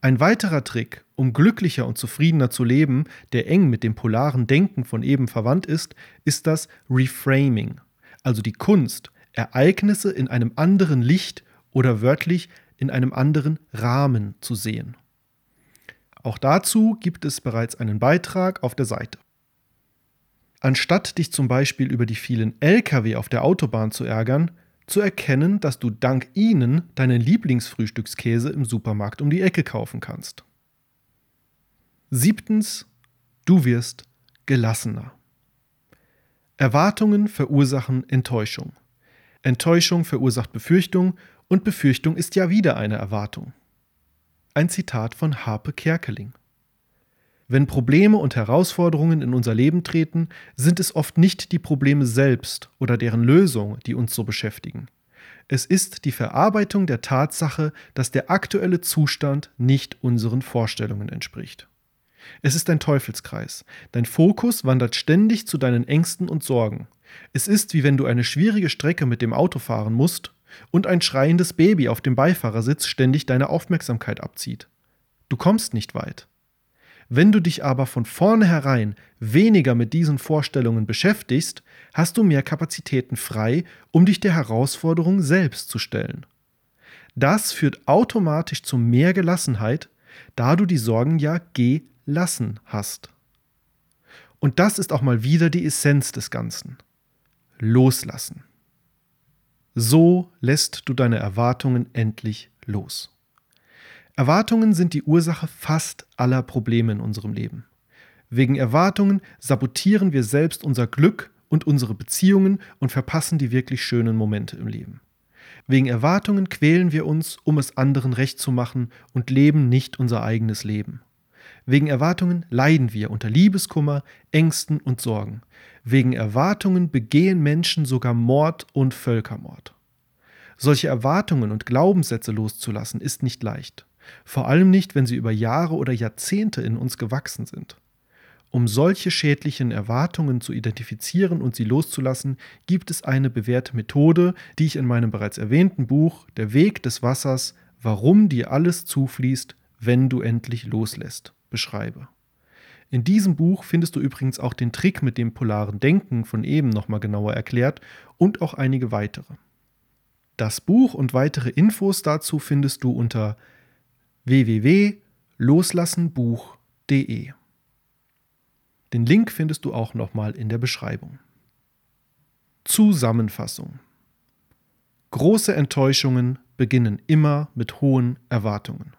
Ein weiterer Trick, um glücklicher und zufriedener zu leben, der eng mit dem polaren Denken von eben verwandt ist, ist das Reframing, also die Kunst, Ereignisse in einem anderen Licht oder wörtlich in einem anderen Rahmen zu sehen. Auch dazu gibt es bereits einen Beitrag auf der Seite. Anstatt dich zum Beispiel über die vielen Lkw auf der Autobahn zu ärgern, zu erkennen, dass du dank ihnen deinen Lieblingsfrühstückskäse im Supermarkt um die Ecke kaufen kannst. Siebtens, du wirst gelassener. Erwartungen verursachen Enttäuschung. Enttäuschung verursacht Befürchtung und Befürchtung ist ja wieder eine Erwartung. Ein Zitat von Harpe Kerkeling. Wenn Probleme und Herausforderungen in unser Leben treten, sind es oft nicht die Probleme selbst oder deren Lösung, die uns so beschäftigen. Es ist die Verarbeitung der Tatsache, dass der aktuelle Zustand nicht unseren Vorstellungen entspricht. Es ist ein Teufelskreis. Dein Fokus wandert ständig zu deinen Ängsten und Sorgen. Es ist wie wenn du eine schwierige Strecke mit dem Auto fahren musst und ein schreiendes Baby auf dem Beifahrersitz ständig deine Aufmerksamkeit abzieht. Du kommst nicht weit. Wenn du dich aber von vornherein weniger mit diesen Vorstellungen beschäftigst, hast du mehr Kapazitäten frei, um dich der Herausforderung selbst zu stellen. Das führt automatisch zu mehr Gelassenheit, da du die Sorgen ja gelassen hast. Und das ist auch mal wieder die Essenz des Ganzen. Loslassen. So lässt du deine Erwartungen endlich los. Erwartungen sind die Ursache fast aller Probleme in unserem Leben. Wegen Erwartungen sabotieren wir selbst unser Glück und unsere Beziehungen und verpassen die wirklich schönen Momente im Leben. Wegen Erwartungen quälen wir uns, um es anderen recht zu machen und leben nicht unser eigenes Leben. Wegen Erwartungen leiden wir unter Liebeskummer, Ängsten und Sorgen. Wegen Erwartungen begehen Menschen sogar Mord und Völkermord. Solche Erwartungen und Glaubenssätze loszulassen ist nicht leicht. Vor allem nicht, wenn sie über Jahre oder Jahrzehnte in uns gewachsen sind. Um solche schädlichen Erwartungen zu identifizieren und sie loszulassen, gibt es eine bewährte Methode, die ich in meinem bereits erwähnten Buch Der Weg des Wassers, warum dir alles zufließt, wenn du endlich loslässt, beschreibe. In diesem Buch findest du übrigens auch den Trick mit dem polaren Denken von eben nochmal genauer erklärt und auch einige weitere. Das Buch und weitere Infos dazu findest du unter www.loslassenbuch.de. Den Link findest du auch nochmal in der Beschreibung. Zusammenfassung. Große Enttäuschungen beginnen immer mit hohen Erwartungen.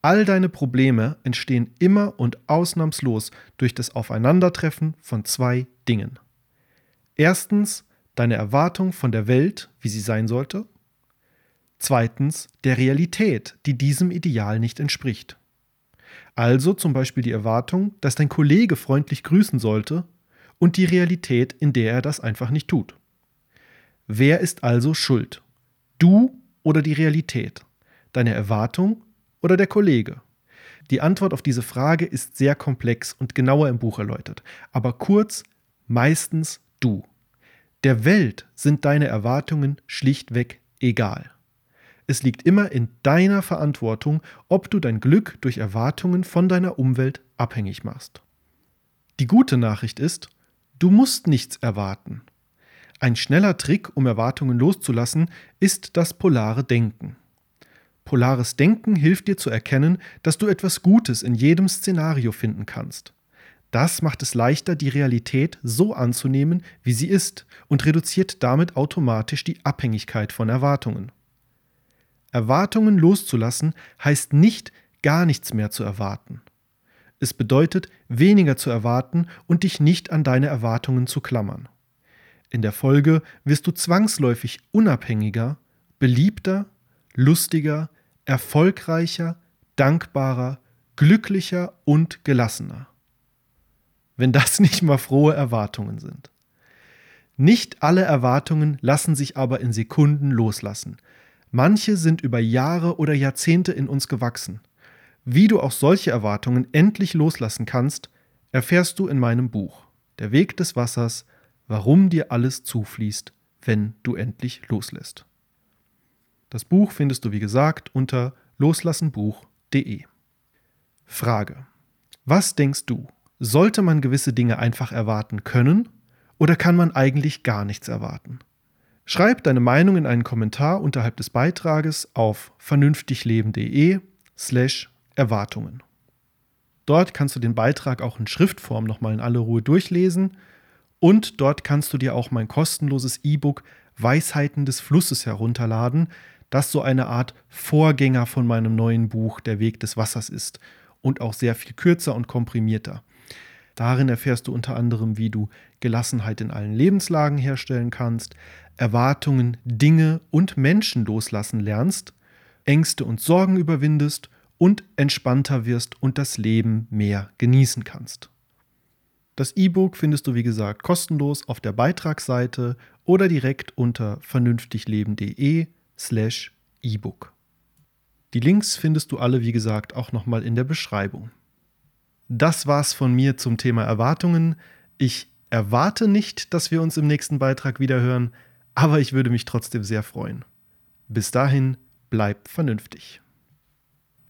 All deine Probleme entstehen immer und ausnahmslos durch das Aufeinandertreffen von zwei Dingen. Erstens deine Erwartung von der Welt, wie sie sein sollte, Zweitens der Realität, die diesem Ideal nicht entspricht. Also zum Beispiel die Erwartung, dass dein Kollege freundlich grüßen sollte und die Realität, in der er das einfach nicht tut. Wer ist also schuld? Du oder die Realität? Deine Erwartung oder der Kollege? Die Antwort auf diese Frage ist sehr komplex und genauer im Buch erläutert, aber kurz, meistens du. Der Welt sind deine Erwartungen schlichtweg egal. Es liegt immer in deiner Verantwortung, ob du dein Glück durch Erwartungen von deiner Umwelt abhängig machst. Die gute Nachricht ist, du musst nichts erwarten. Ein schneller Trick, um Erwartungen loszulassen, ist das polare Denken. Polares Denken hilft dir zu erkennen, dass du etwas Gutes in jedem Szenario finden kannst. Das macht es leichter, die Realität so anzunehmen, wie sie ist, und reduziert damit automatisch die Abhängigkeit von Erwartungen. Erwartungen loszulassen heißt nicht, gar nichts mehr zu erwarten. Es bedeutet, weniger zu erwarten und dich nicht an deine Erwartungen zu klammern. In der Folge wirst du zwangsläufig unabhängiger, beliebter, lustiger, erfolgreicher, dankbarer, glücklicher und gelassener wenn das nicht mal frohe Erwartungen sind. Nicht alle Erwartungen lassen sich aber in Sekunden loslassen. Manche sind über Jahre oder Jahrzehnte in uns gewachsen. Wie du auch solche Erwartungen endlich loslassen kannst, erfährst du in meinem Buch Der Weg des Wassers, warum dir alles zufließt, wenn du endlich loslässt. Das Buch findest du wie gesagt unter loslassenbuch.de. Frage. Was denkst du? Sollte man gewisse Dinge einfach erwarten können oder kann man eigentlich gar nichts erwarten? Schreib deine Meinung in einen Kommentar unterhalb des Beitrages auf vernünftigleben.de slash Erwartungen. Dort kannst du den Beitrag auch in Schriftform nochmal in aller Ruhe durchlesen und dort kannst du dir auch mein kostenloses E-Book Weisheiten des Flusses herunterladen, das so eine Art Vorgänger von meinem neuen Buch Der Weg des Wassers ist und auch sehr viel kürzer und komprimierter. Darin erfährst du unter anderem, wie du Gelassenheit in allen Lebenslagen herstellen kannst, Erwartungen, Dinge und Menschen loslassen lernst, Ängste und Sorgen überwindest und entspannter wirst und das Leben mehr genießen kannst. Das E-Book findest du wie gesagt kostenlos auf der Beitragsseite oder direkt unter vernünftigleben.de slash E-Book. Die Links findest du alle wie gesagt auch nochmal in der Beschreibung. Das war's von mir zum Thema Erwartungen. Ich erwarte nicht, dass wir uns im nächsten Beitrag wiederhören, aber ich würde mich trotzdem sehr freuen. Bis dahin, bleib vernünftig.